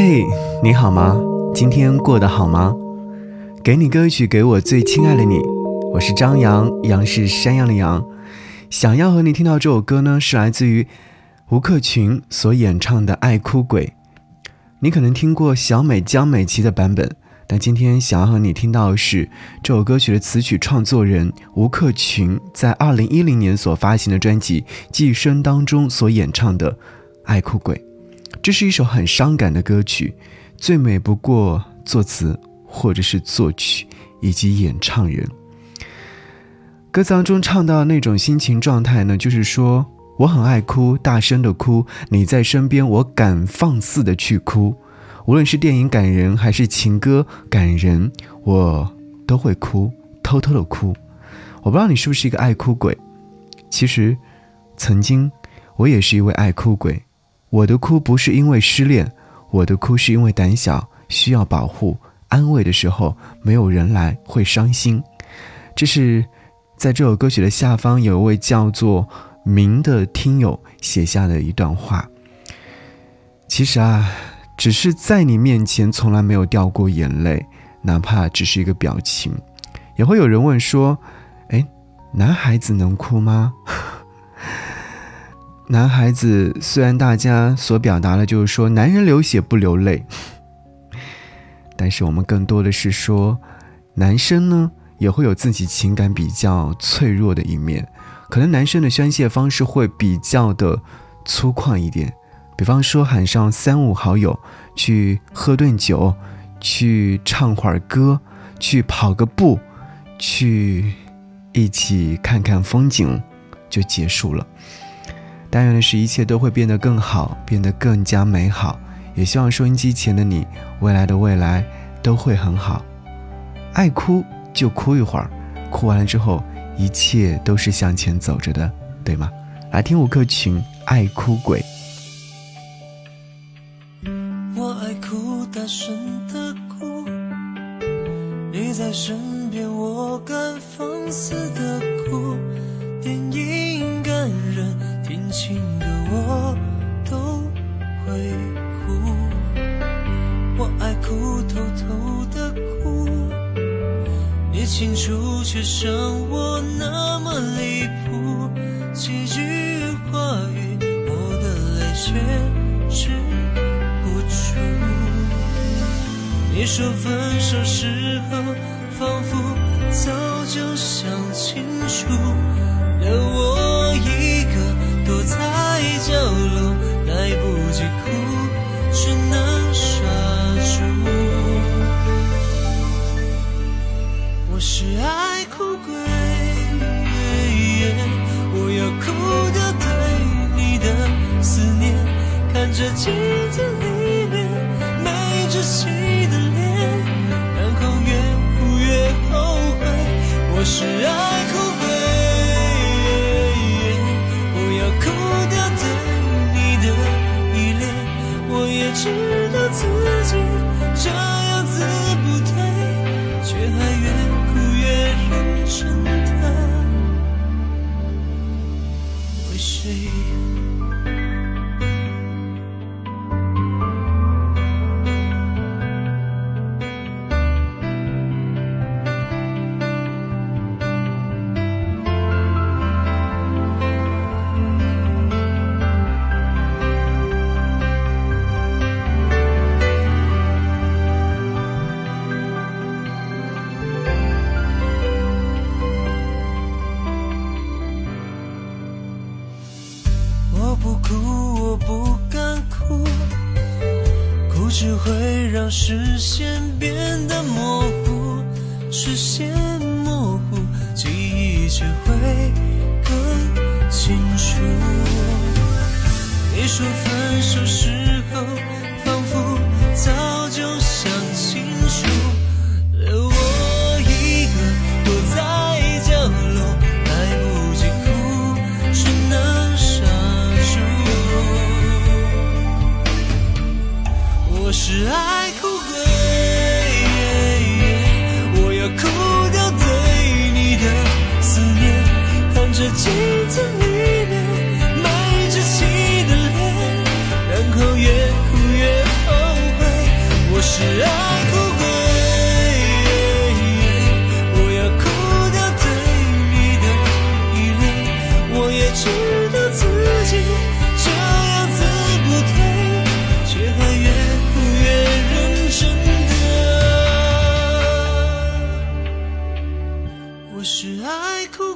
嘿，你好吗？今天过得好吗？给你歌曲，给我最亲爱的你。我是张扬，杨是山羊的羊。想要和你听到这首歌呢，是来自于吴克群所演唱的《爱哭鬼》。你可能听过小美江美琪的版本，但今天想要和你听到的是这首歌曲的词曲创作人吴克群在二零一零年所发行的专辑《寄生》当中所演唱的《爱哭鬼》。这是一首很伤感的歌曲，最美不过作词或者是作曲以及演唱人。歌词当中唱到那种心情状态呢，就是说我很爱哭，大声的哭，你在身边，我敢放肆的去哭。无论是电影感人还是情歌感人，我都会哭，偷偷的哭。我不知道你是不是一个爱哭鬼，其实，曾经我也是一位爱哭鬼。我的哭不是因为失恋，我的哭是因为胆小，需要保护、安慰的时候没有人来，会伤心。这是在这首歌曲的下方有一位叫做明的听友写下的一段话。其实啊，只是在你面前从来没有掉过眼泪，哪怕只是一个表情。也会有人问说：“哎，男孩子能哭吗？” 男孩子虽然大家所表达的就是说男人流血不流泪，但是我们更多的是说，男生呢也会有自己情感比较脆弱的一面，可能男生的宣泄方式会比较的粗犷一点，比方说喊上三五好友去喝顿酒，去唱会儿歌，去跑个步，去一起看看风景，就结束了。但愿的是，一切都会变得更好，变得更加美好。也希望收音机前的你，未来的未来都会很好。爱哭就哭一会儿，哭完了之后，一切都是向前走着的，对吗？来听吴克群《爱哭鬼》。清楚，却伤我那么离谱。几句话语，我的泪却止不住。你说分手时候，仿佛早就想清楚，留我一个。躲在角落，来不及哭，我要哭掉对你的思念，看着 ocean. 只会让视线变得模糊，视线模糊，记忆却会更清楚。你说分手时候，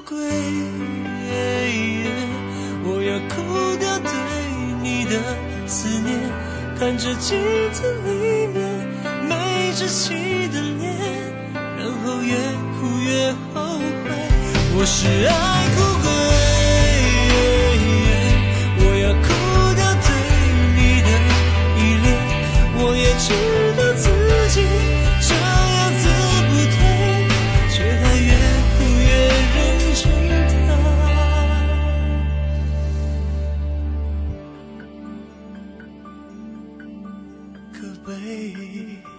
归，我要哭掉对你的思念，看着镜子里面没窒息的脸，然后越哭越后悔，我是爱哭鬼。可悲。